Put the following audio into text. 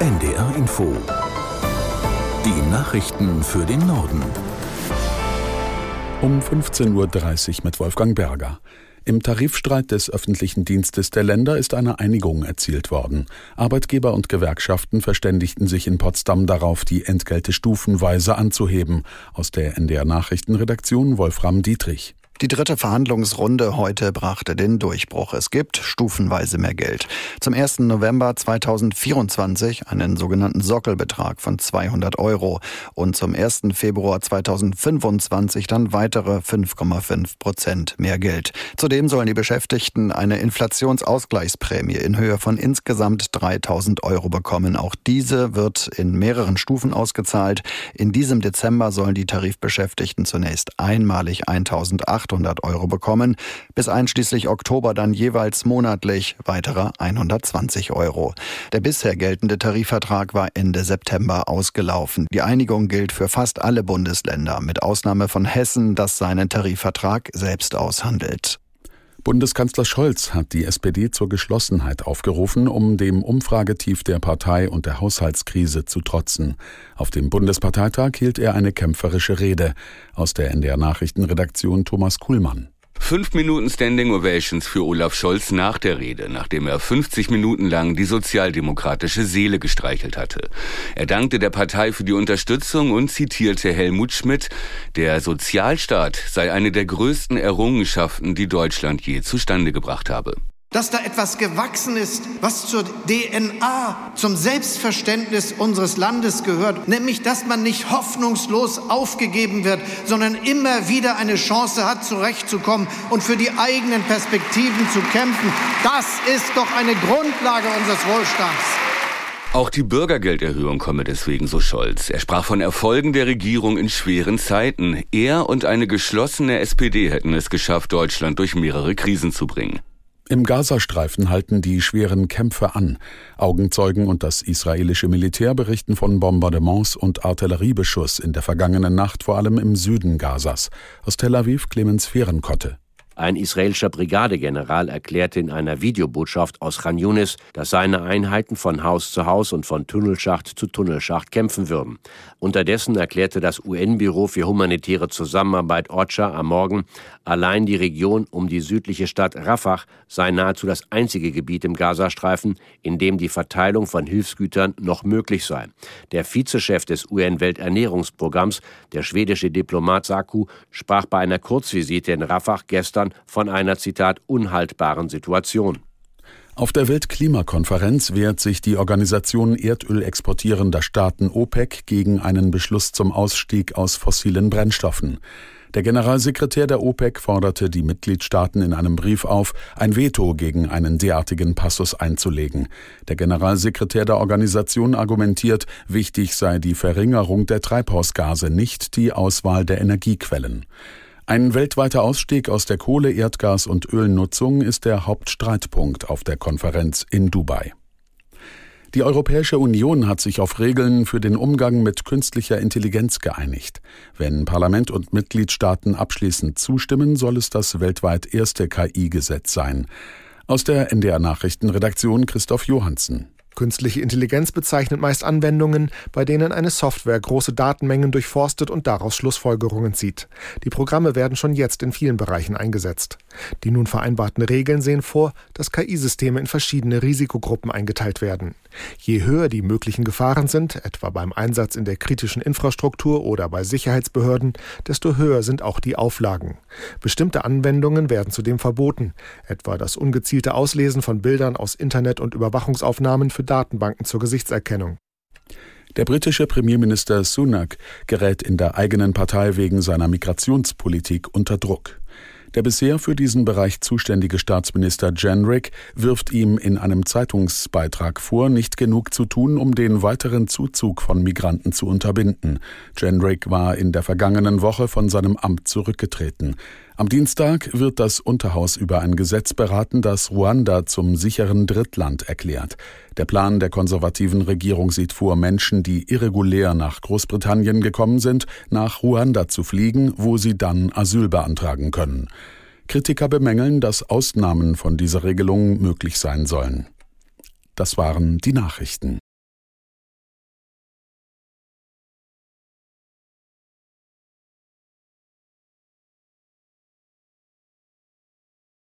NDR Info. Die Nachrichten für den Norden. Um 15.30 Uhr mit Wolfgang Berger. Im Tarifstreit des öffentlichen Dienstes der Länder ist eine Einigung erzielt worden. Arbeitgeber und Gewerkschaften verständigten sich in Potsdam darauf, die Entgelte stufenweise anzuheben. Aus der NDR Nachrichtenredaktion Wolfram Dietrich. Die dritte Verhandlungsrunde heute brachte den Durchbruch. Es gibt stufenweise mehr Geld. Zum 1. November 2024 einen sogenannten Sockelbetrag von 200 Euro und zum 1. Februar 2025 dann weitere 5,5 Prozent mehr Geld. Zudem sollen die Beschäftigten eine Inflationsausgleichsprämie in Höhe von insgesamt 3000 Euro bekommen. Auch diese wird in mehreren Stufen ausgezahlt. In diesem Dezember sollen die Tarifbeschäftigten zunächst einmalig 1800 800 Euro bekommen, bis einschließlich Oktober dann jeweils monatlich weitere 120 Euro. Der bisher geltende Tarifvertrag war Ende September ausgelaufen. Die Einigung gilt für fast alle Bundesländer, mit Ausnahme von Hessen, das seinen Tarifvertrag selbst aushandelt. Bundeskanzler Scholz hat die SPD zur Geschlossenheit aufgerufen, um dem Umfragetief der Partei und der Haushaltskrise zu trotzen. Auf dem Bundesparteitag hielt er eine kämpferische Rede. Aus der NDR Nachrichtenredaktion Thomas Kuhlmann. Fünf Minuten Standing Ovations für Olaf Scholz nach der Rede, nachdem er 50 Minuten lang die sozialdemokratische Seele gestreichelt hatte. Er dankte der Partei für die Unterstützung und zitierte Helmut Schmidt, der Sozialstaat sei eine der größten Errungenschaften, die Deutschland je zustande gebracht habe dass da etwas gewachsen ist, was zur DNA, zum Selbstverständnis unseres Landes gehört, nämlich dass man nicht hoffnungslos aufgegeben wird, sondern immer wieder eine Chance hat, zurechtzukommen und für die eigenen Perspektiven zu kämpfen. Das ist doch eine Grundlage unseres Wohlstands. Auch die Bürgergelderhöhung komme deswegen so Scholz. Er sprach von Erfolgen der Regierung in schweren Zeiten. Er und eine geschlossene SPD hätten es geschafft, Deutschland durch mehrere Krisen zu bringen. Im Gazastreifen halten die schweren Kämpfe an. Augenzeugen und das israelische Militär berichten von Bombardements und Artilleriebeschuss in der vergangenen Nacht vor allem im Süden Gazas. Aus Tel Aviv Clemens Fehrenkotte. Ein israelischer Brigadegeneral erklärte in einer Videobotschaft aus Khan Yunis, dass seine Einheiten von Haus zu Haus und von Tunnelschacht zu Tunnelschacht kämpfen würden. Unterdessen erklärte das UN-Büro für humanitäre Zusammenarbeit OCHA am Morgen, allein die Region um die südliche Stadt Rafah sei nahezu das einzige Gebiet im Gazastreifen, in dem die Verteilung von Hilfsgütern noch möglich sei. Der Vizechef des UN-Welternährungsprogramms, der schwedische Diplomat Saku, sprach bei einer Kurzvisite in Rafah gestern Japan von einer Zitat unhaltbaren Situation. Auf der Weltklimakonferenz wehrt sich die Organisation Erdöl exportierender Staaten OPEC gegen einen Beschluss zum Ausstieg aus fossilen Brennstoffen. Der Generalsekretär der OPEC forderte die Mitgliedstaaten in einem Brief auf, ein Veto gegen einen derartigen Passus einzulegen. Der Generalsekretär der Organisation argumentiert, wichtig sei die Verringerung der Treibhausgase, nicht die Auswahl der Energiequellen. Ein weltweiter Ausstieg aus der Kohle-, Erdgas- und Ölnutzung ist der Hauptstreitpunkt auf der Konferenz in Dubai. Die Europäische Union hat sich auf Regeln für den Umgang mit künstlicher Intelligenz geeinigt. Wenn Parlament und Mitgliedstaaten abschließend zustimmen, soll es das weltweit erste KI-Gesetz sein. Aus der NDR Nachrichtenredaktion Christoph Johansen. Künstliche Intelligenz bezeichnet meist Anwendungen, bei denen eine Software große Datenmengen durchforstet und daraus Schlussfolgerungen zieht. Die Programme werden schon jetzt in vielen Bereichen eingesetzt. Die nun vereinbarten Regeln sehen vor, dass KI-Systeme in verschiedene Risikogruppen eingeteilt werden. Je höher die möglichen Gefahren sind, etwa beim Einsatz in der kritischen Infrastruktur oder bei Sicherheitsbehörden, desto höher sind auch die Auflagen. Bestimmte Anwendungen werden zudem verboten, etwa das ungezielte Auslesen von Bildern aus Internet- und Überwachungsaufnahmen für Datenbanken zur Gesichtserkennung. Der britische Premierminister Sunak gerät in der eigenen Partei wegen seiner Migrationspolitik unter Druck. Der bisher für diesen Bereich zuständige Staatsminister Jenrick wirft ihm in einem Zeitungsbeitrag vor, nicht genug zu tun, um den weiteren Zuzug von Migranten zu unterbinden. Jenrick war in der vergangenen Woche von seinem Amt zurückgetreten. Am Dienstag wird das Unterhaus über ein Gesetz beraten, das Ruanda zum sicheren Drittland erklärt. Der Plan der konservativen Regierung sieht vor, Menschen, die irregulär nach Großbritannien gekommen sind, nach Ruanda zu fliegen, wo sie dann Asyl beantragen können. Kritiker bemängeln, dass Ausnahmen von dieser Regelung möglich sein sollen. Das waren die Nachrichten.